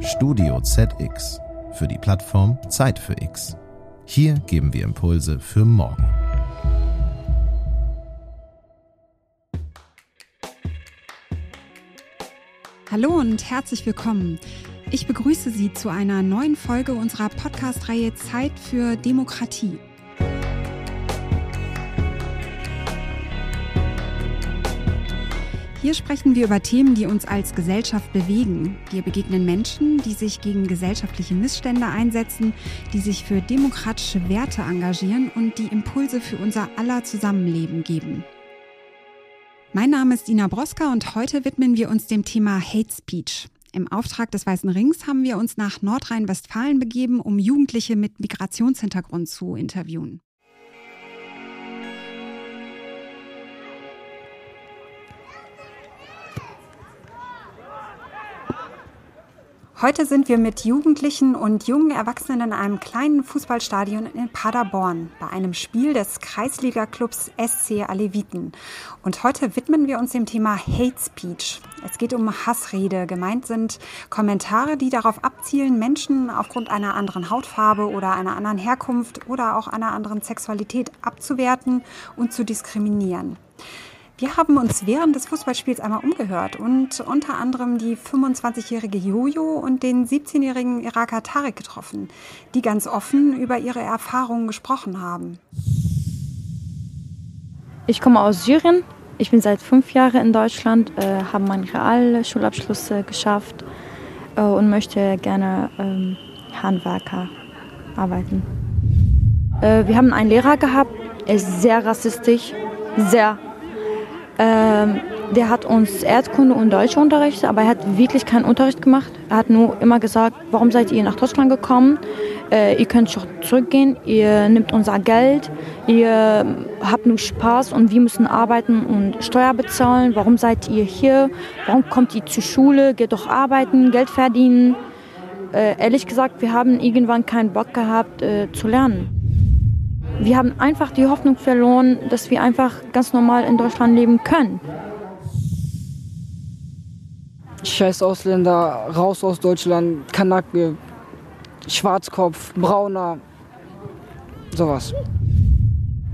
Studio ZX für die Plattform Zeit für X. Hier geben wir Impulse für morgen. Hallo und herzlich willkommen. Ich begrüße Sie zu einer neuen Folge unserer Podcast-Reihe Zeit für Demokratie. Hier sprechen wir über Themen, die uns als Gesellschaft bewegen. Wir begegnen Menschen, die sich gegen gesellschaftliche Missstände einsetzen, die sich für demokratische Werte engagieren und die Impulse für unser aller Zusammenleben geben. Mein Name ist Ina Broska und heute widmen wir uns dem Thema Hate Speech. Im Auftrag des Weißen Rings haben wir uns nach Nordrhein-Westfalen begeben, um Jugendliche mit Migrationshintergrund zu interviewen. Heute sind wir mit Jugendlichen und jungen Erwachsenen in einem kleinen Fußballstadion in Paderborn bei einem Spiel des Kreisliga-Clubs SC Aleviten. Und heute widmen wir uns dem Thema Hate Speech. Es geht um Hassrede. Gemeint sind Kommentare, die darauf abzielen, Menschen aufgrund einer anderen Hautfarbe oder einer anderen Herkunft oder auch einer anderen Sexualität abzuwerten und zu diskriminieren. Wir haben uns während des Fußballspiels einmal umgehört und unter anderem die 25-jährige Jojo und den 17-jährigen Iraker Tarek getroffen, die ganz offen über ihre Erfahrungen gesprochen haben. Ich komme aus Syrien. Ich bin seit fünf Jahren in Deutschland, äh, habe meinen Realschulabschluss äh, geschafft äh, und möchte gerne ähm, Handwerker arbeiten. Äh, wir haben einen Lehrer gehabt, er ist sehr rassistisch, sehr ähm, der hat uns Erdkunde und Deutsch unterrichtet, aber er hat wirklich keinen Unterricht gemacht. Er hat nur immer gesagt, warum seid ihr nach Deutschland gekommen? Äh, ihr könnt schon zurückgehen, ihr nehmt unser Geld, ihr habt nur Spaß und wir müssen arbeiten und Steuer bezahlen. Warum seid ihr hier? Warum kommt ihr zur Schule? Geht doch arbeiten, Geld verdienen. Äh, ehrlich gesagt, wir haben irgendwann keinen Bock gehabt äh, zu lernen. Wir haben einfach die Hoffnung verloren, dass wir einfach ganz normal in Deutschland leben können. Scheiß Ausländer, raus aus Deutschland, Kanake, Schwarzkopf, Brauner, sowas.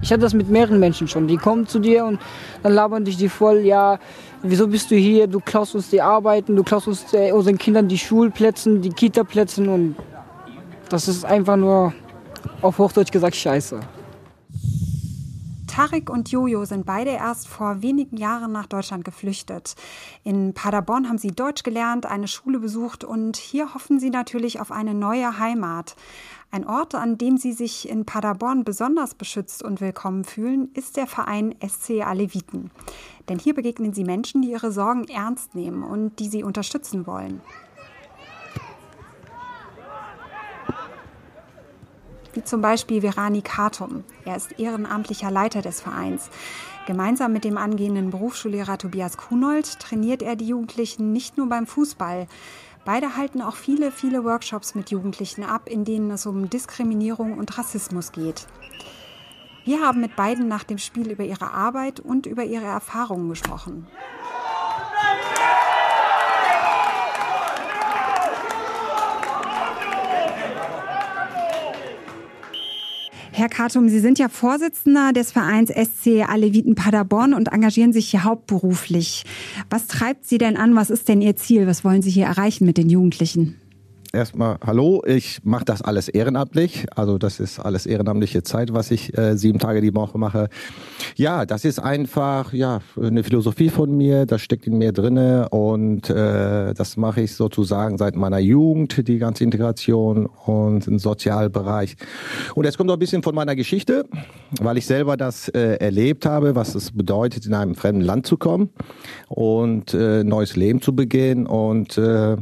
Ich hatte das mit mehreren Menschen schon. Die kommen zu dir und dann labern dich die voll, ja, wieso bist du hier? Du klaust uns die Arbeiten, du klaust uns äh, unseren Kindern die Schulplätze, die Kitaplätze und das ist einfach nur auf Hochdeutsch gesagt scheiße. Tarek und Jojo sind beide erst vor wenigen Jahren nach Deutschland geflüchtet. In Paderborn haben sie Deutsch gelernt, eine Schule besucht und hier hoffen sie natürlich auf eine neue Heimat. Ein Ort, an dem sie sich in Paderborn besonders beschützt und willkommen fühlen, ist der Verein SC Aleviten. Denn hier begegnen sie Menschen, die ihre Sorgen ernst nehmen und die sie unterstützen wollen. Wie zum Beispiel Verani Kartum. Er ist ehrenamtlicher Leiter des Vereins. Gemeinsam mit dem angehenden Berufsschullehrer Tobias Kunold trainiert er die Jugendlichen nicht nur beim Fußball. Beide halten auch viele, viele Workshops mit Jugendlichen ab, in denen es um Diskriminierung und Rassismus geht. Wir haben mit beiden nach dem Spiel über ihre Arbeit und über ihre Erfahrungen gesprochen. Herr Kartum, Sie sind ja Vorsitzender des Vereins SC Aleviten Paderborn und engagieren sich hier hauptberuflich. Was treibt Sie denn an? Was ist denn Ihr Ziel? Was wollen Sie hier erreichen mit den Jugendlichen? Erstmal Hallo, ich mache das alles ehrenamtlich. Also das ist alles ehrenamtliche Zeit, was ich äh, sieben Tage die Woche mache. Ja, das ist einfach ja eine Philosophie von mir, das steckt in mir drinne und äh, das mache ich sozusagen seit meiner Jugend, die ganze Integration und im Sozialbereich. Und es kommt auch ein bisschen von meiner Geschichte, weil ich selber das äh, erlebt habe, was es bedeutet, in einem fremden Land zu kommen und äh, neues Leben zu begehen und äh,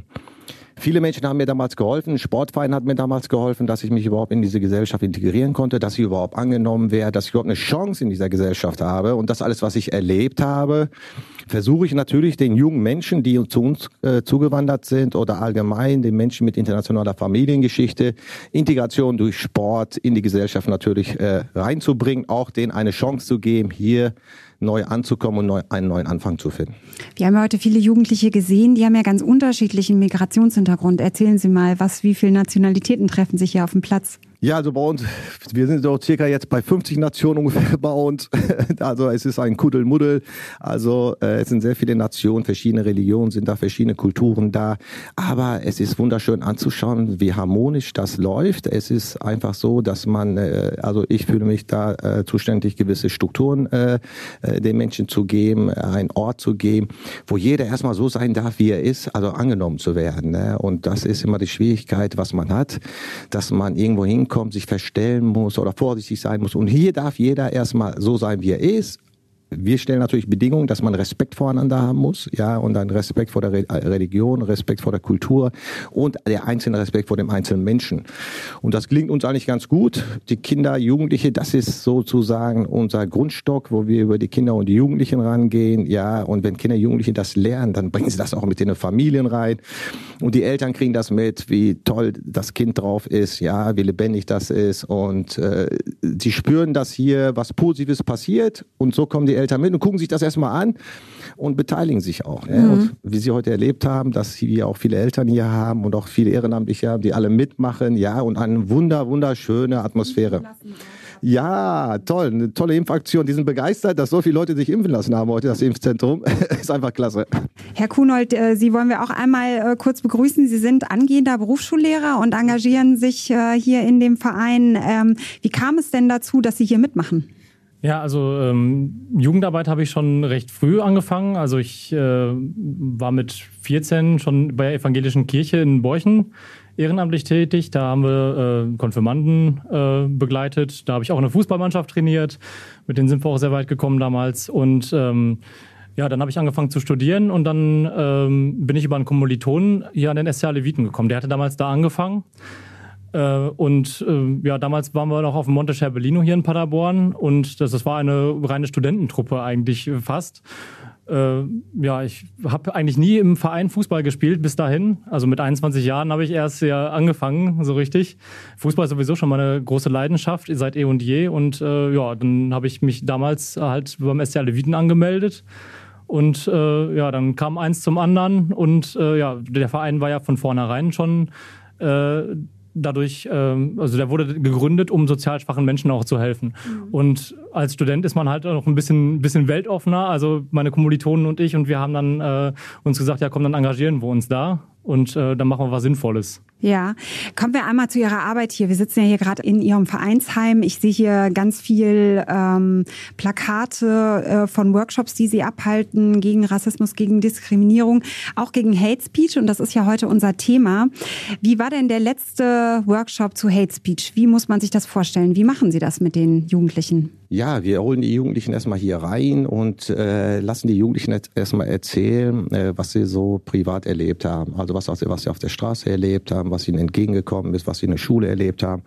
Viele Menschen haben mir damals geholfen, ein Sportverein hat mir damals geholfen, dass ich mich überhaupt in diese Gesellschaft integrieren konnte, dass ich überhaupt angenommen werde, dass ich überhaupt eine Chance in dieser Gesellschaft habe. Und das alles, was ich erlebt habe, versuche ich natürlich den jungen Menschen, die zu uns äh, zugewandert sind oder allgemein den Menschen mit internationaler Familiengeschichte, Integration durch Sport in die Gesellschaft natürlich äh, reinzubringen, auch denen eine Chance zu geben, hier neu anzukommen und neu, einen neuen Anfang zu finden. Wir haben heute viele Jugendliche gesehen, die haben ja ganz unterschiedlichen Migrationshintergrund. Erzählen Sie mal, was, wie viele Nationalitäten treffen sich hier auf dem Platz? Ja, also bei uns, wir sind so circa jetzt bei 50 Nationen ungefähr bei uns. Also es ist ein Kuddelmuddel. Also äh, es sind sehr viele Nationen, verschiedene Religionen sind da, verschiedene Kulturen da. Aber es ist wunderschön anzuschauen, wie harmonisch das läuft. Es ist einfach so, dass man, äh, also ich fühle mich da äh, zuständig, gewisse Strukturen äh, äh, den Menschen zu geben, einen Ort zu geben, wo jeder erstmal so sein darf, wie er ist, also angenommen zu werden. Ne? Und das ist immer die Schwierigkeit, was man hat, dass man irgendwo hinkommt kommt, sich verstellen muss oder vorsichtig sein muss. Und hier darf jeder erstmal so sein, wie er ist wir stellen natürlich Bedingungen, dass man Respekt voreinander haben muss, ja, und dann Respekt vor der Religion, Respekt vor der Kultur und der einzelne Respekt vor dem einzelnen Menschen. Und das klingt uns eigentlich ganz gut. Die Kinder, Jugendliche, das ist sozusagen unser Grundstock, wo wir über die Kinder und die Jugendlichen rangehen, ja, und wenn Kinder, Jugendliche das lernen, dann bringen sie das auch mit in den Familien rein. Und die Eltern kriegen das mit, wie toll das Kind drauf ist, ja, wie lebendig das ist und äh, sie spüren, dass hier was Positives passiert und so kommen die mit und gucken sich das erstmal an und beteiligen sich auch. Mhm. Und wie Sie heute erlebt haben, dass wir auch viele Eltern hier haben und auch viele Ehrenamtliche haben, die alle mitmachen, ja, und eine wunder, wunderschöne Atmosphäre. Ja, toll, eine tolle Impfaktion. Die sind begeistert, dass so viele Leute sich impfen lassen haben heute, das Impfzentrum. ist einfach klasse. Herr Kunold, äh, Sie wollen wir auch einmal äh, kurz begrüßen. Sie sind angehender Berufsschullehrer und engagieren sich äh, hier in dem Verein. Ähm, wie kam es denn dazu, dass Sie hier mitmachen? Ja, also ähm, Jugendarbeit habe ich schon recht früh angefangen. Also ich äh, war mit 14 schon bei der evangelischen Kirche in Borchen ehrenamtlich tätig. Da haben wir äh, Konfirmanden äh, begleitet. Da habe ich auch eine Fußballmannschaft trainiert. Mit denen sind wir auch sehr weit gekommen damals. Und ähm, ja, dann habe ich angefangen zu studieren und dann ähm, bin ich über einen Kommilitonen hier an den SCA Leviten gekommen. Der hatte damals da angefangen. Äh, und äh, ja, damals waren wir noch auf dem Monte Scherbellino hier in Paderborn und das, das war eine reine Studententruppe eigentlich fast. Äh, ja, ich habe eigentlich nie im Verein Fußball gespielt bis dahin. Also mit 21 Jahren habe ich erst ja angefangen, so richtig. Fußball ist sowieso schon meine große Leidenschaft seit eh und je. Und äh, ja, dann habe ich mich damals halt beim SC Leviten angemeldet. Und äh, ja, dann kam eins zum anderen und äh, ja, der Verein war ja von vornherein schon äh, dadurch, ähm, also der wurde gegründet, um sozial schwachen Menschen auch zu helfen. Mhm. Und als Student ist man halt noch ein bisschen, bisschen weltoffener. Also meine Kommilitonen und ich und wir haben dann äh, uns gesagt, ja komm, dann engagieren wir uns da und äh, dann machen wir was Sinnvolles. Ja, kommen wir einmal zu Ihrer Arbeit hier. Wir sitzen ja hier gerade in Ihrem Vereinsheim. Ich sehe hier ganz viel ähm, Plakate äh, von Workshops, die Sie abhalten gegen Rassismus, gegen Diskriminierung, auch gegen Hate Speech. Und das ist ja heute unser Thema. Wie war denn der letzte Workshop zu Hate Speech? Wie muss man sich das vorstellen? Wie machen Sie das mit den Jugendlichen? Ja, wir holen die Jugendlichen erstmal hier rein und äh, lassen die Jugendlichen erstmal erzählen, äh, was sie so privat erlebt haben. Also was, was sie auf der Straße erlebt haben, was ihnen entgegengekommen ist, was sie in der Schule erlebt haben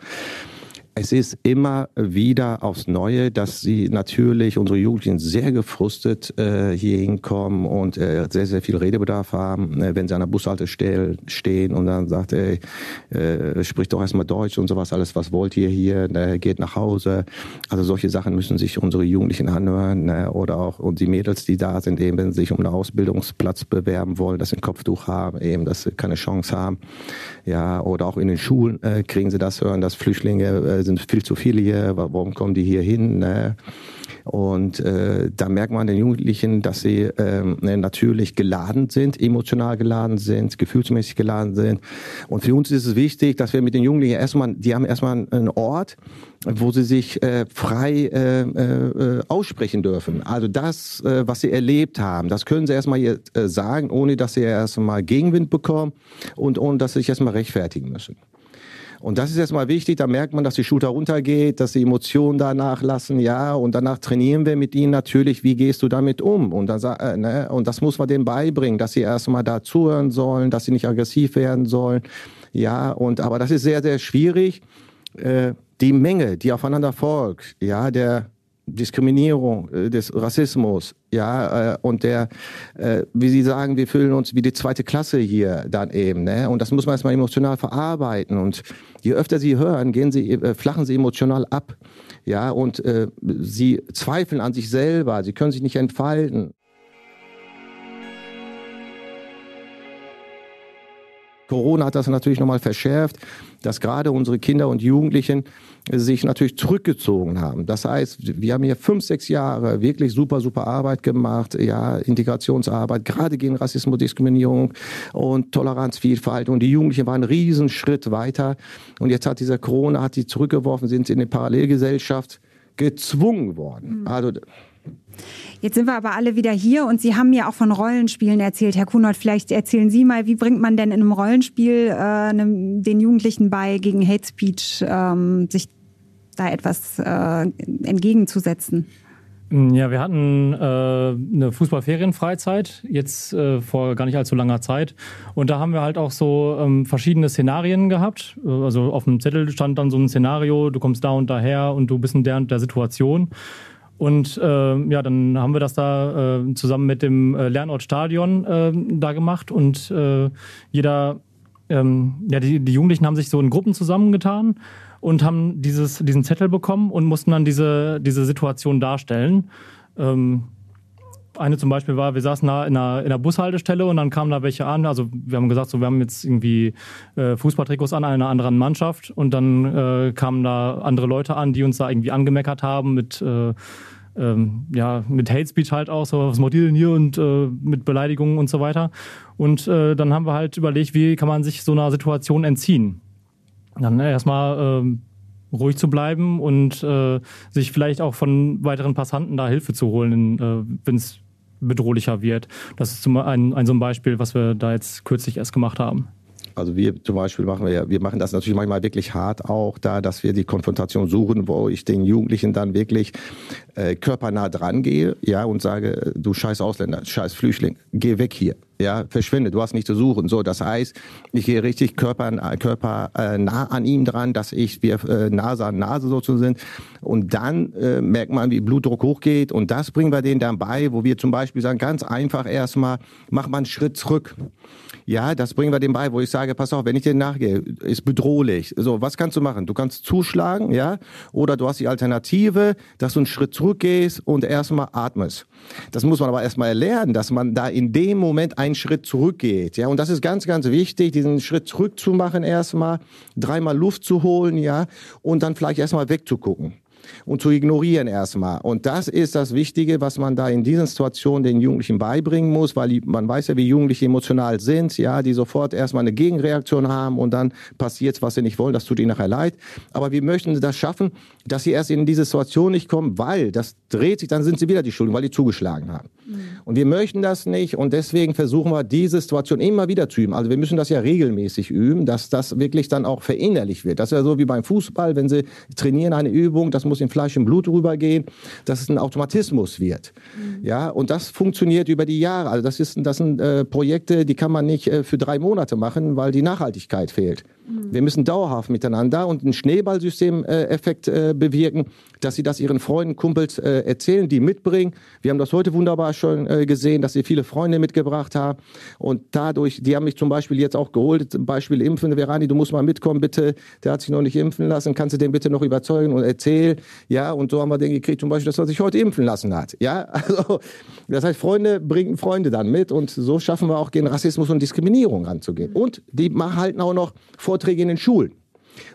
es ist immer wieder aufs Neue, dass sie natürlich, unsere Jugendlichen sehr gefrustet äh, hier hinkommen und äh, sehr, sehr viel Redebedarf haben, äh, wenn sie an der Bushaltestelle stehen und dann sagt, ey, äh, spricht doch erstmal Deutsch und sowas, alles, was wollt ihr hier, ne, geht nach Hause. Also solche Sachen müssen sich unsere Jugendlichen anhören ne, oder auch und die Mädels, die da sind, eben wenn sie sich um einen Ausbildungsplatz bewerben wollen, dass sie ein Kopftuch haben, eben, dass sie keine Chance haben. Ja, oder auch in den Schulen äh, kriegen sie das hören, dass Flüchtlinge äh, sind viel zu viele hier, warum kommen die hier hin? Ne? Und äh, da merkt man den Jugendlichen, dass sie ähm, ne, natürlich geladen sind, emotional geladen sind, gefühlsmäßig geladen sind. Und für uns ist es wichtig, dass wir mit den Jugendlichen erstmal, die haben erstmal einen Ort, wo sie sich äh, frei äh, äh, aussprechen dürfen. Also das, äh, was sie erlebt haben, das können sie erstmal äh, sagen, ohne dass sie erstmal Gegenwind bekommen und ohne dass sie sich erstmal rechtfertigen müssen. Und das ist erstmal wichtig, da merkt man, dass die Schulter runtergeht, dass die Emotionen da nachlassen, ja, und danach trainieren wir mit ihnen natürlich, wie gehst du damit um? Und, dann, äh, ne, und das muss man denen beibringen, dass sie erstmal da zuhören sollen, dass sie nicht aggressiv werden sollen, ja, und aber das ist sehr, sehr schwierig. Äh, die Menge, die aufeinander folgt, ja, der Diskriminierung, äh, des Rassismus, ja, äh, und der, äh, wie Sie sagen, wir fühlen uns wie die zweite Klasse hier dann eben, ne? Und das muss man erstmal emotional verarbeiten. Und je öfter Sie hören, gehen Sie, flachen Sie emotional ab, ja, und äh, Sie zweifeln an sich selber, Sie können sich nicht entfalten. Corona hat das natürlich nochmal verschärft, dass gerade unsere Kinder und Jugendlichen sich natürlich zurückgezogen haben. Das heißt, wir haben hier fünf, sechs Jahre wirklich super, super Arbeit gemacht, ja, Integrationsarbeit, gerade gegen Rassismus, Diskriminierung und Toleranz, Vielfalt. Und die Jugendlichen waren einen Riesenschritt weiter. Und jetzt hat dieser Corona, hat die zurückgeworfen, sind in eine Parallelgesellschaft gezwungen worden. Mhm. Also, Jetzt sind wir aber alle wieder hier und Sie haben mir auch von Rollenspielen erzählt. Herr Kuhnert, vielleicht erzählen Sie mal, wie bringt man denn in einem Rollenspiel äh, den Jugendlichen bei, gegen Hate Speech ähm, sich da etwas äh, entgegenzusetzen? Ja, wir hatten äh, eine Fußballferienfreizeit, jetzt äh, vor gar nicht allzu langer Zeit. Und da haben wir halt auch so ähm, verschiedene Szenarien gehabt. Also auf dem Zettel stand dann so ein Szenario, du kommst da und daher und du bist in der und der Situation. Und äh, ja, dann haben wir das da äh, zusammen mit dem äh, Lernortstadion äh, da gemacht und äh, jeder, ähm, ja, die, die Jugendlichen haben sich so in Gruppen zusammengetan und haben dieses, diesen Zettel bekommen und mussten dann diese, diese Situation darstellen. Ähm, eine zum Beispiel war, wir saßen da in einer, in einer Bushaltestelle und dann kamen da welche an. Also wir haben gesagt, so wir haben jetzt irgendwie äh, Fußballtrikots an einer anderen Mannschaft und dann äh, kamen da andere Leute an, die uns da irgendwie angemeckert haben mit äh, ähm, ja, mit Hate Speech halt auch, so, was macht denn hier und äh, mit Beleidigungen und so weiter. Und äh, dann haben wir halt überlegt, wie kann man sich so einer Situation entziehen dann erstmal äh, ruhig zu bleiben und äh, sich vielleicht auch von weiteren Passanten da Hilfe zu holen, äh, wenn es bedrohlicher wird. Das ist zum ein, ein so ein Beispiel, was wir da jetzt kürzlich erst gemacht haben. Also wir zum Beispiel machen wir wir machen das natürlich manchmal wirklich hart auch da, dass wir die Konfrontation suchen, wo ich den Jugendlichen dann wirklich äh, körpernah dran gehe, ja, und sage, du scheiß Ausländer, scheiß Flüchtling, geh weg hier ja, verschwinde, du hast nicht zu suchen. So, das heißt, ich gehe richtig Körper, Körper äh, an ihm dran, dass ich wir äh, Nase an Nase sozusagen sind. Und dann äh, merkt man, wie Blutdruck hochgeht. Und das bringen wir denen dann bei, wo wir zum Beispiel sagen, ganz einfach erstmal, mach mal einen Schritt zurück. Ja, das bringen wir dem bei, wo ich sage, pass auf, wenn ich dir nachgehe, ist bedrohlich. So, was kannst du machen? Du kannst zuschlagen, ja, oder du hast die Alternative, dass du einen Schritt zurückgehst und erstmal atmest. Das muss man aber erstmal lernen, dass man da in dem Moment einen Schritt zurückgeht. Ja, und das ist ganz, ganz wichtig, diesen Schritt zurück zu machen erstmal, dreimal Luft zu holen, ja, und dann vielleicht erstmal wegzugucken und zu ignorieren erstmal. Und das ist das Wichtige, was man da in diesen Situationen den Jugendlichen beibringen muss, weil man weiß ja, wie Jugendliche emotional sind, ja, die sofort erstmal eine Gegenreaktion haben und dann passiert was sie nicht wollen, das tut ihnen nachher leid. Aber wir möchten das schaffen, dass sie erst in diese Situation nicht kommen, weil das dreht sich, dann sind sie wieder die Schuldigen, weil die zugeschlagen haben. Mhm. Und wir möchten das nicht und deswegen versuchen wir, diese Situation immer wieder zu üben. Also wir müssen das ja regelmäßig üben, dass das wirklich dann auch verinnerlicht wird. Das ist ja so wie beim Fußball, wenn sie trainieren eine Übung, das muss in Fleisch und Blut rübergehen, dass es ein Automatismus wird. Mhm. Ja, und das funktioniert über die Jahre. Also das, ist, das sind äh, Projekte, die kann man nicht äh, für drei Monate machen, weil die Nachhaltigkeit fehlt. Mhm. Wir müssen dauerhaft miteinander und ein Schneeballsystem-Effekt äh, bewirken, dass sie das ihren Freunden, Kumpels äh, erzählen, die mitbringen. Wir haben das heute wunderbar schon äh, gesehen, dass sie viele Freunde mitgebracht haben und dadurch, die haben mich zum Beispiel jetzt auch geholt, zum Beispiel impfen, Verani, du musst mal mitkommen, bitte, der hat sich noch nicht impfen lassen, kannst du den bitte noch überzeugen und erzählen, ja, und so haben wir den gekriegt, zum Beispiel, dass er sich heute impfen lassen hat, ja, also, das heißt, Freunde bringen Freunde dann mit und so schaffen wir auch gegen Rassismus und Diskriminierung ranzugehen und die halten auch noch Vorträge in den Schulen.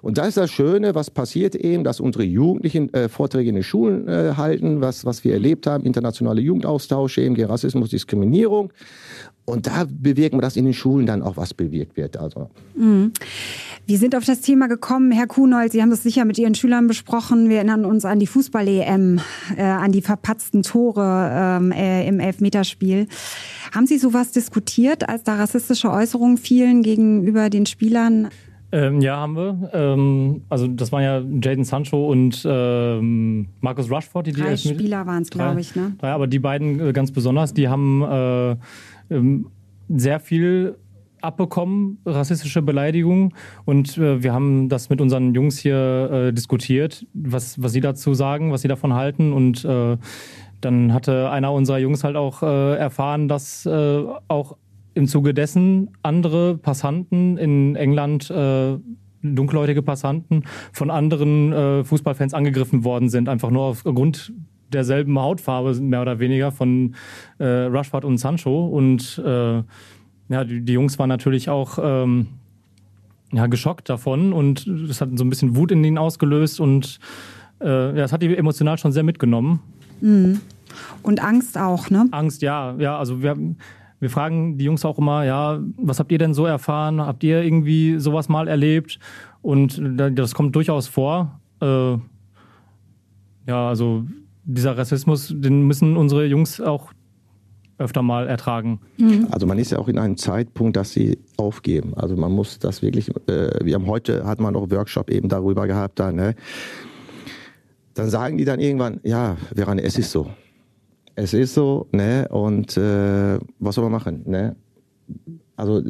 Und da ist das Schöne, was passiert eben, dass unsere Jugendlichen äh, Vorträge in den Schulen äh, halten, was, was wir erlebt haben, internationale Jugendaustausche eben Rassismus, Diskriminierung. Und da bewirken wir, dass in den Schulen dann auch was bewirkt wird. Also. Mhm. Wir sind auf das Thema gekommen, Herr Kuhnold, Sie haben das sicher mit Ihren Schülern besprochen. Wir erinnern uns an die Fußball-EM, äh, an die verpatzten Tore ähm, äh, im Elfmeterspiel. Haben Sie sowas diskutiert, als da rassistische Äußerungen fielen gegenüber den Spielern? Ähm, ja, haben wir. Ähm, also das waren ja Jaden Sancho und ähm, Marcus Rushford, die drei die Spieler waren es, glaube ich, ne? Drei, aber die beiden äh, ganz besonders, die haben äh, ähm, sehr viel abbekommen, rassistische Beleidigungen. Und äh, wir haben das mit unseren Jungs hier äh, diskutiert, was, was sie dazu sagen, was sie davon halten. Und äh, dann hatte einer unserer Jungs halt auch äh, erfahren, dass auch im Zuge dessen andere Passanten in England äh, dunkelhäutige Passanten von anderen äh, Fußballfans angegriffen worden sind, einfach nur aufgrund derselben Hautfarbe mehr oder weniger von äh, Rushford und Sancho und äh, ja, die, die Jungs waren natürlich auch ähm, ja, geschockt davon und das hat so ein bisschen Wut in ihnen ausgelöst und äh, ja, das hat die emotional schon sehr mitgenommen. Mhm. Und Angst auch, ne? Angst, ja, ja, also wir wir fragen die Jungs auch immer, ja, was habt ihr denn so erfahren? Habt ihr irgendwie sowas mal erlebt? Und das kommt durchaus vor. Äh, ja, also dieser Rassismus, den müssen unsere Jungs auch öfter mal ertragen. Mhm. Also man ist ja auch in einem Zeitpunkt, dass sie aufgeben. Also man muss das wirklich, äh, wir haben heute, hat man auch Workshop eben darüber gehabt, da, ne? dann sagen die dann irgendwann, ja, Verane, es ist so. Es ist so, ne? Und äh, was soll man machen, ne? Also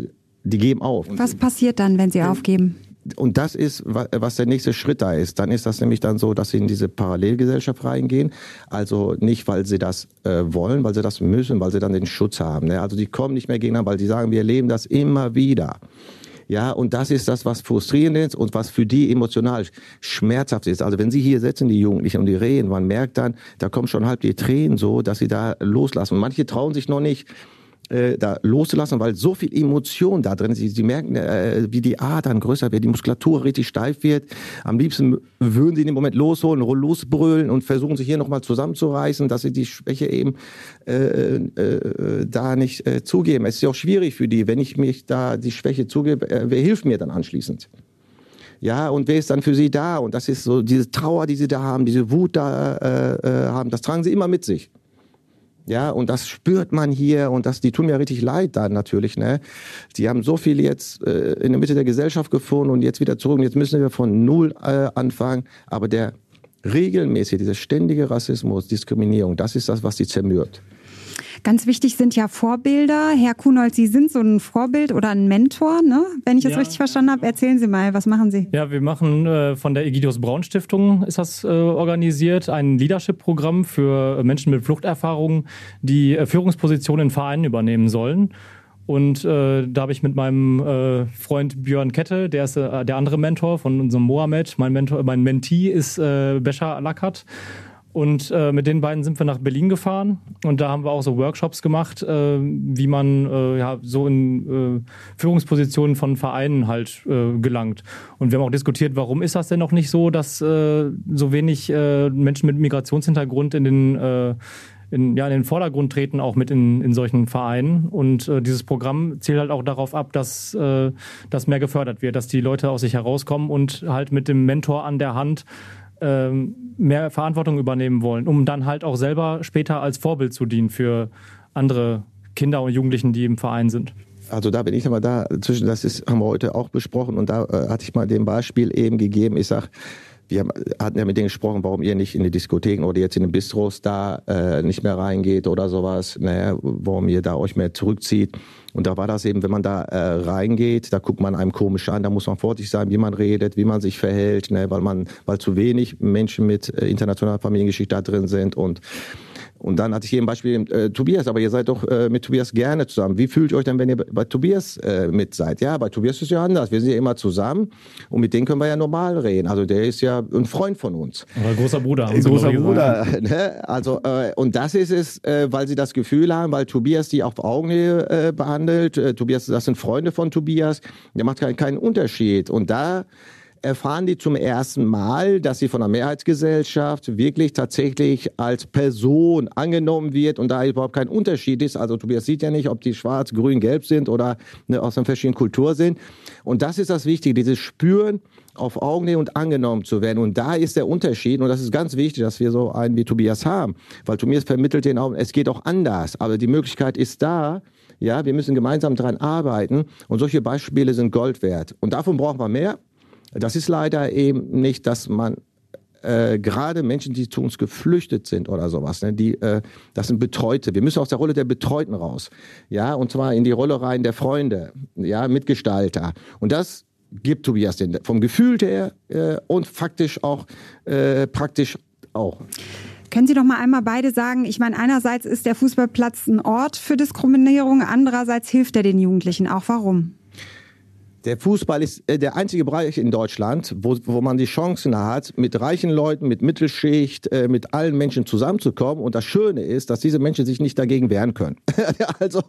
die geben auf. Was passiert dann, wenn sie aufgeben? und das ist, was der nächste Schritt da ist. Dann ist das nämlich dann so, dass sie in diese Parallelgesellschaft reingehen. Also nicht, weil sie das äh, wollen, weil sie das müssen, weil sie dann den Schutz haben. Ne? Also die kommen nicht mehr gegeneinander, weil die sagen, wir erleben das immer wieder. Ja, und das ist das, was frustrierend ist und was für die emotional schmerzhaft ist. Also wenn sie hier sitzen, die Jugendlichen, und die reden, man merkt dann, da kommen schon halb die Tränen so, dass sie da loslassen. Und manche trauen sich noch nicht, äh, da loszulassen, weil so viel Emotion da drin ist. Sie, sie merken, äh, wie die Adern größer wird, die Muskulatur richtig steif wird. Am liebsten würden sie in dem Moment losholen, losbrüllen und versuchen sich hier nochmal zusammenzureißen, dass sie die Schwäche eben äh, äh, da nicht äh, zugeben. Es ist ja auch schwierig für die, wenn ich mich da die Schwäche zugebe, äh, wer hilft mir dann anschließend? Ja, und wer ist dann für sie da? Und das ist so diese Trauer, die sie da haben, diese Wut da äh, äh, haben, das tragen sie immer mit sich. Ja, und das spürt man hier und das, die tun mir richtig leid dann natürlich, ne? Die haben so viel jetzt äh, in der Mitte der Gesellschaft gefunden und jetzt wieder zurück und jetzt müssen wir von Null äh, anfangen. Aber der regelmäßige, dieser ständige Rassismus, Diskriminierung, das ist das, was sie zermürbt. Ganz wichtig sind ja Vorbilder. Herr Kunold, Sie sind so ein Vorbild oder ein Mentor, ne? Wenn ich es ja. richtig verstanden habe, erzählen Sie mal, was machen Sie? Ja, wir machen äh, von der Egidius Braun Stiftung ist das äh, organisiert, ein Leadership-Programm für Menschen mit Fluchterfahrungen, die äh, Führungspositionen in Vereinen übernehmen sollen. Und äh, da habe ich mit meinem äh, Freund Björn Kette, der ist äh, der andere Mentor von unserem Mohammed. Mein Mentor, mein Mentee ist äh, Bescha Alakat. Und äh, mit den beiden sind wir nach Berlin gefahren und da haben wir auch so Workshops gemacht, äh, wie man äh, ja, so in äh, Führungspositionen von Vereinen halt äh, gelangt. Und wir haben auch diskutiert, warum ist das denn noch nicht so, dass äh, so wenig äh, Menschen mit Migrationshintergrund in den äh, in, ja, in den Vordergrund treten, auch mit in, in solchen Vereinen. Und äh, dieses Programm zielt halt auch darauf ab, dass äh, das mehr gefördert wird, dass die Leute aus sich herauskommen und halt mit dem Mentor an der Hand ähm, mehr Verantwortung übernehmen wollen, um dann halt auch selber später als Vorbild zu dienen für andere Kinder und Jugendlichen, die im Verein sind. Also da bin ich nochmal da zwischen, das ist, haben wir heute auch besprochen und da äh, hatte ich mal dem Beispiel eben gegeben. Ich sag, wir hatten ja mit denen gesprochen, warum ihr nicht in die Diskotheken oder jetzt in den Bistros da äh, nicht mehr reingeht oder sowas, ne, warum ihr da euch mehr zurückzieht. Und da war das eben, wenn man da äh, reingeht, da guckt man einem komisch an, da muss man vorsichtig sein, wie man redet, wie man sich verhält, ne, weil man, weil zu wenig Menschen mit äh, internationaler Familiengeschichte da drin sind und und dann hatte ich hier ein Beispiel äh, Tobias, aber ihr seid doch äh, mit Tobias gerne zusammen. Wie fühlt ihr euch dann, wenn ihr bei Tobias äh, mit seid? Ja, bei Tobias ist es ja anders. Wir sind ja immer zusammen und mit denen können wir ja normal reden. Also der ist ja ein Freund von uns. Oder großer Bruder. Ein großer Bruder. Ne? Also äh, und das ist es, äh, weil sie das Gefühl haben, weil Tobias die auf Augenhöhe äh, behandelt. Tobias, das sind Freunde von Tobias. Der macht keinen, keinen Unterschied. Und da erfahren die zum ersten Mal, dass sie von der Mehrheitsgesellschaft wirklich tatsächlich als Person angenommen wird und da überhaupt kein Unterschied ist. Also Tobias sieht ja nicht, ob die schwarz, grün, gelb sind oder ne, aus einer verschiedenen Kultur sind. Und das ist das Wichtige, dieses Spüren auf Augenhöhe und angenommen zu werden. Und da ist der Unterschied, und das ist ganz wichtig, dass wir so einen wie Tobias haben, weil Tobias vermittelt den auch, es geht auch anders, aber die Möglichkeit ist da, ja, wir müssen gemeinsam daran arbeiten und solche Beispiele sind Gold wert. Und davon brauchen wir mehr. Das ist leider eben nicht, dass man äh, gerade Menschen, die zu uns geflüchtet sind oder sowas, ne, die, äh, das sind Betreute. Wir müssen aus der Rolle der Betreuten raus, ja, und zwar in die Rolle rein der Freunde, ja, Mitgestalter. Und das gibt Tobias den vom Gefühl her äh, und faktisch auch äh, praktisch auch. Können Sie doch mal einmal beide sagen, ich meine, einerseits ist der Fußballplatz ein Ort für Diskriminierung, andererseits hilft er den Jugendlichen auch. Warum? Der Fußball ist äh, der einzige Bereich in Deutschland, wo, wo man die Chancen hat, mit reichen Leuten, mit Mittelschicht, äh, mit allen Menschen zusammenzukommen. Und das Schöne ist, dass diese Menschen sich nicht dagegen wehren können. also,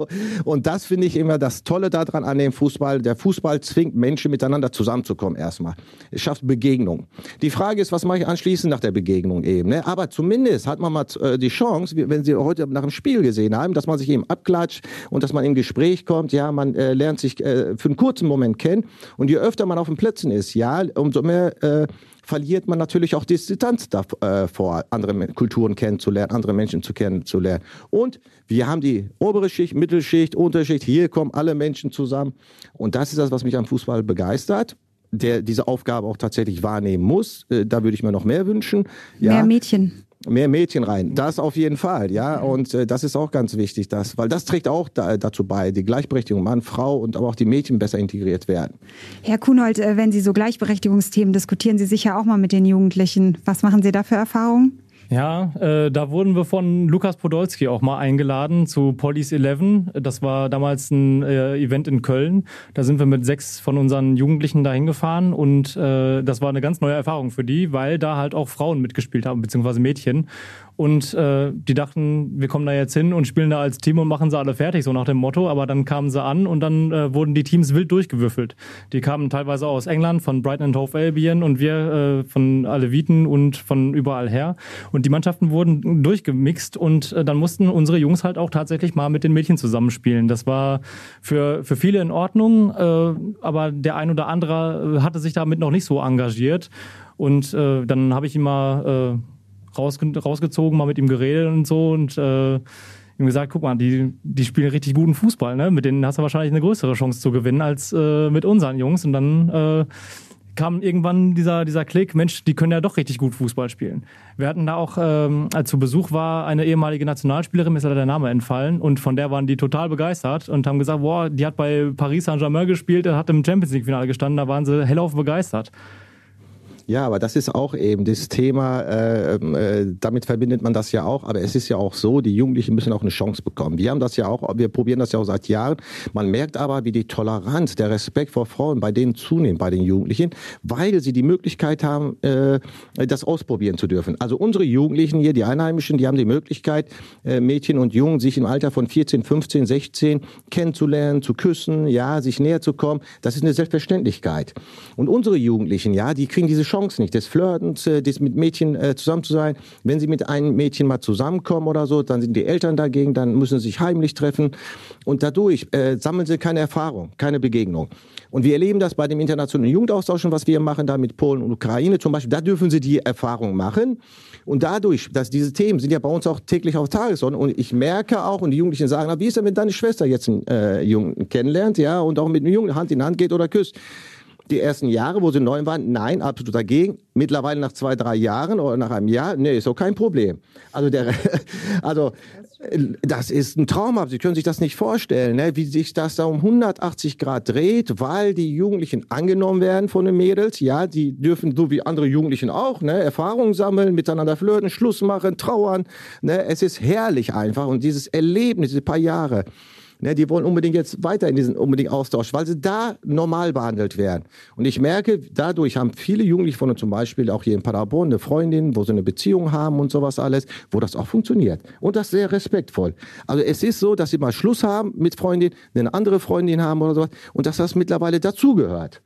und das finde ich immer das Tolle daran an dem Fußball. Der Fußball zwingt Menschen miteinander zusammenzukommen erstmal. Es schafft Begegnung. Die Frage ist, was mache ich anschließend nach der Begegnung eben? Ne? Aber zumindest hat man mal äh, die Chance, wenn Sie heute nach dem Spiel gesehen haben, dass man sich eben abklatscht und dass man im Gespräch kommt. Ja, man äh, lernt sich äh, für einen kurzen Moment kennen. Und je öfter man auf den Plätzen ist, ja, umso mehr äh, verliert man natürlich auch Distanz davor, äh, andere Kulturen kennenzulernen, andere Menschen zu kennenzulernen. Und wir haben die obere Schicht, Mittelschicht, Unterschicht, hier kommen alle Menschen zusammen. Und das ist das, was mich am Fußball begeistert der diese Aufgabe auch tatsächlich wahrnehmen muss. Äh, da würde ich mir noch mehr wünschen. Ja. Mehr Mädchen mehr Mädchen rein. Das auf jeden Fall, ja. Und äh, das ist auch ganz wichtig, dass, weil das trägt auch da, dazu bei, die Gleichberechtigung Mann, Frau und aber auch die Mädchen besser integriert werden. Herr Kuhnhold, äh, wenn Sie so Gleichberechtigungsthemen diskutieren, Sie sicher auch mal mit den Jugendlichen. Was machen Sie da für Erfahrungen? Ja, äh, da wurden wir von Lukas Podolski auch mal eingeladen zu Police 11. Das war damals ein äh, Event in Köln. Da sind wir mit sechs von unseren Jugendlichen dahin gefahren und äh, das war eine ganz neue Erfahrung für die, weil da halt auch Frauen mitgespielt haben, beziehungsweise Mädchen. Und äh, die dachten, wir kommen da jetzt hin und spielen da als Team und machen sie alle fertig, so nach dem Motto. Aber dann kamen sie an und dann äh, wurden die Teams wild durchgewürfelt. Die kamen teilweise aus England, von Brighton and Hove Albion und wir äh, von Aleviten und von überall her. Und die Mannschaften wurden durchgemixt und äh, dann mussten unsere Jungs halt auch tatsächlich mal mit den Mädchen zusammenspielen. Das war für, für viele in Ordnung, äh, aber der ein oder andere äh, hatte sich damit noch nicht so engagiert. Und äh, dann habe ich ihm mal äh, rausge rausgezogen, mal mit ihm geredet und so und äh, ihm gesagt, guck mal, die, die spielen richtig guten Fußball, ne? Mit denen hast du wahrscheinlich eine größere Chance zu gewinnen als äh, mit unseren Jungs. Und dann äh, kam irgendwann dieser, dieser Klick, Mensch, die können ja doch richtig gut Fußball spielen. Wir hatten da auch, ähm, als zu Besuch war, eine ehemalige Nationalspielerin, mir ist leider der Name entfallen, und von der waren die total begeistert und haben gesagt, boah, die hat bei Paris Saint-Germain gespielt, hat im Champions League-Finale gestanden, da waren sie hellauf begeistert. Ja, aber das ist auch eben das Thema, äh, äh, damit verbindet man das ja auch, aber es ist ja auch so, die Jugendlichen müssen auch eine Chance bekommen. Wir haben das ja auch, wir probieren das ja auch seit Jahren. Man merkt aber, wie die Toleranz, der Respekt vor Frauen bei denen zunimmt, bei den Jugendlichen, weil sie die Möglichkeit haben, äh, das ausprobieren zu dürfen. Also unsere Jugendlichen hier, die Einheimischen, die haben die Möglichkeit, äh, Mädchen und Jungen sich im Alter von 14, 15, 16 kennenzulernen, zu küssen, ja, sich näher zu kommen. Das ist eine Selbstverständlichkeit. Und unsere Jugendlichen, ja, die kriegen diese Chance Chance nicht, des Flirtens, äh, des mit Mädchen äh, zusammen zu sein. Wenn sie mit einem Mädchen mal zusammenkommen oder so, dann sind die Eltern dagegen, dann müssen sie sich heimlich treffen und dadurch äh, sammeln sie keine Erfahrung, keine Begegnung. Und wir erleben das bei dem internationalen Jugendaustausch, was wir machen da mit Polen und Ukraine zum Beispiel. Da dürfen sie die Erfahrung machen. Und dadurch, dass diese Themen sind ja bei uns auch täglich auf Tagesordnung. Und ich merke auch, und die Jugendlichen sagen, na, wie ist denn, wenn deine Schwester jetzt einen äh, Jungen kennenlernt, ja, und auch mit einem Jungen Hand in Hand geht oder küsst? Die ersten Jahre, wo sie neu waren, nein, absolut dagegen. Mittlerweile nach zwei, drei Jahren oder nach einem Jahr, nee, ist auch kein Problem. Also, der, also das ist ein Traum. Sie können sich das nicht vorstellen, ne? wie sich das da um 180 Grad dreht, weil die Jugendlichen angenommen werden von den Mädels. Ja, die dürfen so wie andere Jugendlichen auch ne? Erfahrungen sammeln, miteinander flirten, Schluss machen, trauern. Ne? Es ist herrlich einfach und dieses Erlebnis, diese paar Jahre, Ne, die wollen unbedingt jetzt weiter in diesen unbedingt Austausch, weil sie da normal behandelt werden. Und ich merke, dadurch haben viele Jugendliche von uns zum Beispiel auch hier in Paderborn eine Freundin, wo sie eine Beziehung haben und sowas alles, wo das auch funktioniert. Und das sehr respektvoll. Also es ist so, dass sie mal Schluss haben mit Freundin, eine andere Freundin haben oder sowas und dass das mittlerweile dazugehört.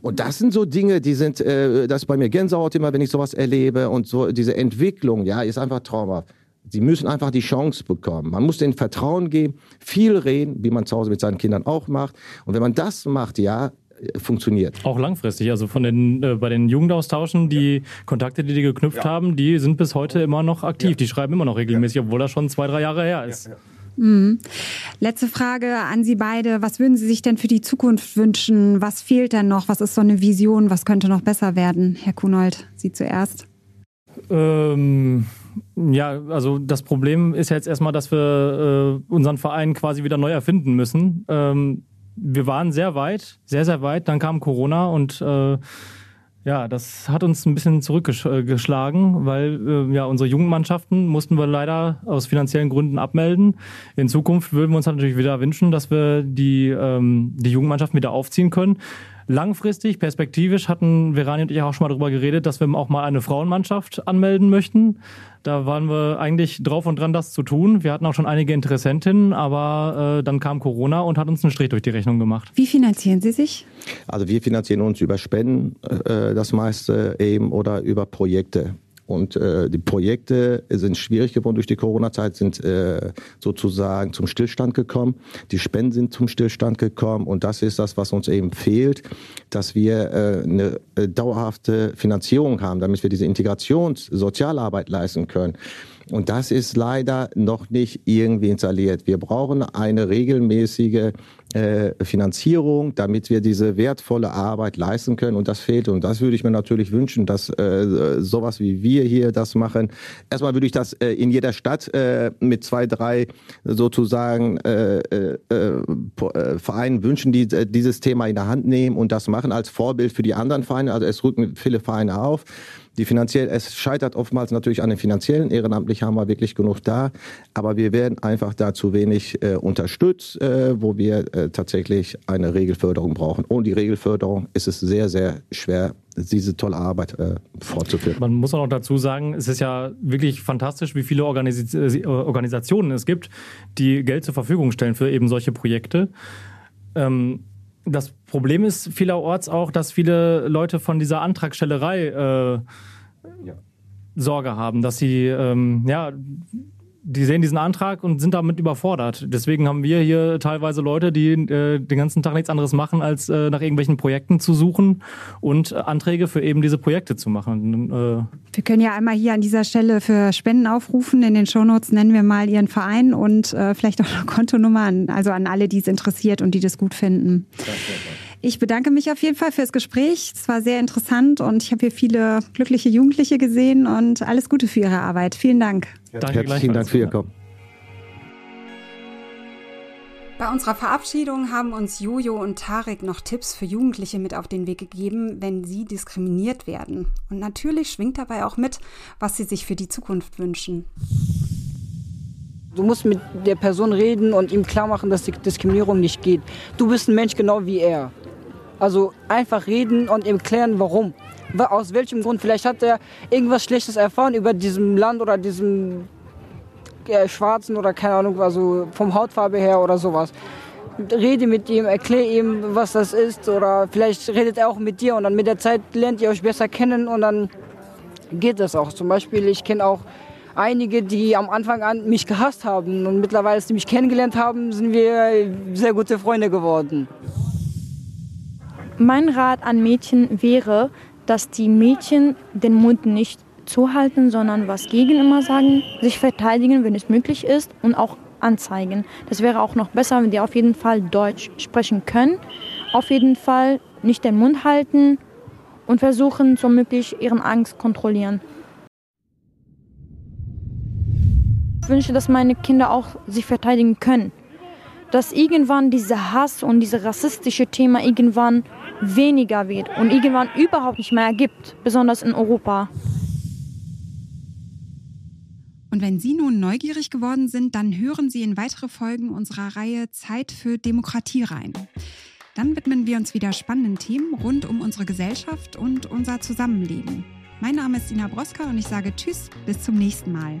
Und das sind so Dinge, die sind, äh, das ist bei mir Gänsehaut immer, wenn ich sowas erlebe und so diese Entwicklung, ja, ist einfach traumhaft. Sie müssen einfach die Chance bekommen. Man muss denen Vertrauen geben, viel reden, wie man zu Hause mit seinen Kindern auch macht. Und wenn man das macht, ja, funktioniert. Auch langfristig, also von den äh, bei den Jugendaustauschen, die ja. Kontakte, die die geknüpft ja. haben, die sind bis heute immer noch aktiv. Ja. Die schreiben immer noch regelmäßig, obwohl das schon zwei, drei Jahre her ist. Mhm. Letzte Frage an Sie beide. Was würden Sie sich denn für die Zukunft wünschen? Was fehlt denn noch? Was ist so eine Vision? Was könnte noch besser werden? Herr Kunold, Sie zuerst. Ähm, ja, also das Problem ist jetzt erstmal, dass wir äh, unseren Verein quasi wieder neu erfinden müssen. Ähm, wir waren sehr weit, sehr, sehr weit. Dann kam Corona und äh, ja, das hat uns ein bisschen zurückgeschlagen, weil äh, ja unsere Jugendmannschaften mussten wir leider aus finanziellen Gründen abmelden. In Zukunft würden wir uns natürlich wieder wünschen, dass wir die, ähm, die Jugendmannschaften wieder aufziehen können. Langfristig, perspektivisch hatten Verani und ich auch schon mal darüber geredet, dass wir auch mal eine Frauenmannschaft anmelden möchten. Da waren wir eigentlich drauf und dran, das zu tun. Wir hatten auch schon einige Interessentinnen, aber äh, dann kam Corona und hat uns einen Strich durch die Rechnung gemacht. Wie finanzieren Sie sich? Also wir finanzieren uns über Spenden, äh, das meiste eben, oder über Projekte. Und äh, die Projekte sind schwierig geworden durch die Corona-Zeit, sind äh, sozusagen zum Stillstand gekommen. Die Spenden sind zum Stillstand gekommen. Und das ist das, was uns eben fehlt, dass wir äh, eine äh, dauerhafte Finanzierung haben, damit wir diese Integrationssozialarbeit leisten können. Und das ist leider noch nicht irgendwie installiert. Wir brauchen eine regelmäßige äh, Finanzierung, damit wir diese wertvolle Arbeit leisten können. Und das fehlt. Und das würde ich mir natürlich wünschen, dass äh, sowas wie wir hier das machen. Erstmal würde ich das äh, in jeder Stadt äh, mit zwei, drei sozusagen äh, äh, äh, Vereinen wünschen, die äh, dieses Thema in der Hand nehmen und das machen als Vorbild für die anderen Vereine. Also es rücken viele Vereine auf. Die finanziell, es scheitert oftmals natürlich an den finanziellen. Ehrenamtlich haben wir wirklich genug da, aber wir werden einfach da zu wenig äh, unterstützt, äh, wo wir äh, tatsächlich eine Regelförderung brauchen. Ohne die Regelförderung ist es sehr, sehr schwer, diese tolle Arbeit äh, fortzuführen. Man muss auch noch dazu sagen, es ist ja wirklich fantastisch, wie viele Organis äh, Organisationen es gibt, die Geld zur Verfügung stellen für eben solche Projekte. Ähm, das Problem ist vielerorts auch, dass viele Leute von dieser Antragstellerei äh, ja. Sorge haben, dass sie ähm, ja die sehen diesen Antrag und sind damit überfordert. Deswegen haben wir hier teilweise Leute, die äh, den ganzen Tag nichts anderes machen, als äh, nach irgendwelchen Projekten zu suchen und äh, Anträge für eben diese Projekte zu machen. Äh, wir können ja einmal hier an dieser Stelle für Spenden aufrufen. In den Shownotes nennen wir mal Ihren Verein und äh, vielleicht auch eine Kontonummer an, also an alle, die es interessiert und die das gut finden. Ich bedanke mich auf jeden Fall fürs Gespräch. Es war sehr interessant und ich habe hier viele glückliche Jugendliche gesehen und alles Gute für Ihre Arbeit. Vielen Dank. Danke Herzlichen Dank für Ihr Kommen. Bei unserer Verabschiedung haben uns Jojo und Tarek noch Tipps für Jugendliche mit auf den Weg gegeben, wenn sie diskriminiert werden. Und natürlich schwingt dabei auch mit, was sie sich für die Zukunft wünschen. Du musst mit der Person reden und ihm klar machen, dass die Diskriminierung nicht geht. Du bist ein Mensch genau wie er. Also einfach reden und ihm klären, warum aus welchem Grund. Vielleicht hat er irgendwas Schlechtes erfahren über diesem Land oder diesem äh, Schwarzen oder keine Ahnung, also vom Hautfarbe her oder sowas. Rede mit ihm, erklär ihm, was das ist oder vielleicht redet er auch mit dir und dann mit der Zeit lernt ihr euch besser kennen und dann geht das auch. Zum Beispiel, ich kenne auch einige, die am Anfang an mich gehasst haben und mittlerweile, als sie mich kennengelernt haben, sind wir sehr gute Freunde geworden. Mein Rat an Mädchen wäre, dass die Mädchen den Mund nicht zuhalten, sondern was gegen immer sagen, sich verteidigen, wenn es möglich ist und auch anzeigen. Das wäre auch noch besser, wenn die auf jeden Fall Deutsch sprechen können. Auf jeden Fall nicht den Mund halten und versuchen, so möglich ihren Angst kontrollieren. Ich wünsche, dass meine Kinder auch sich verteidigen können. Dass irgendwann dieser Hass und dieses rassistische Thema irgendwann weniger wird und irgendwann überhaupt nicht mehr gibt, besonders in Europa. Und wenn Sie nun neugierig geworden sind, dann hören Sie in weitere Folgen unserer Reihe Zeit für Demokratie rein. Dann widmen wir uns wieder spannenden Themen rund um unsere Gesellschaft und unser Zusammenleben. Mein Name ist Ina Broska und ich sage Tschüss, bis zum nächsten Mal.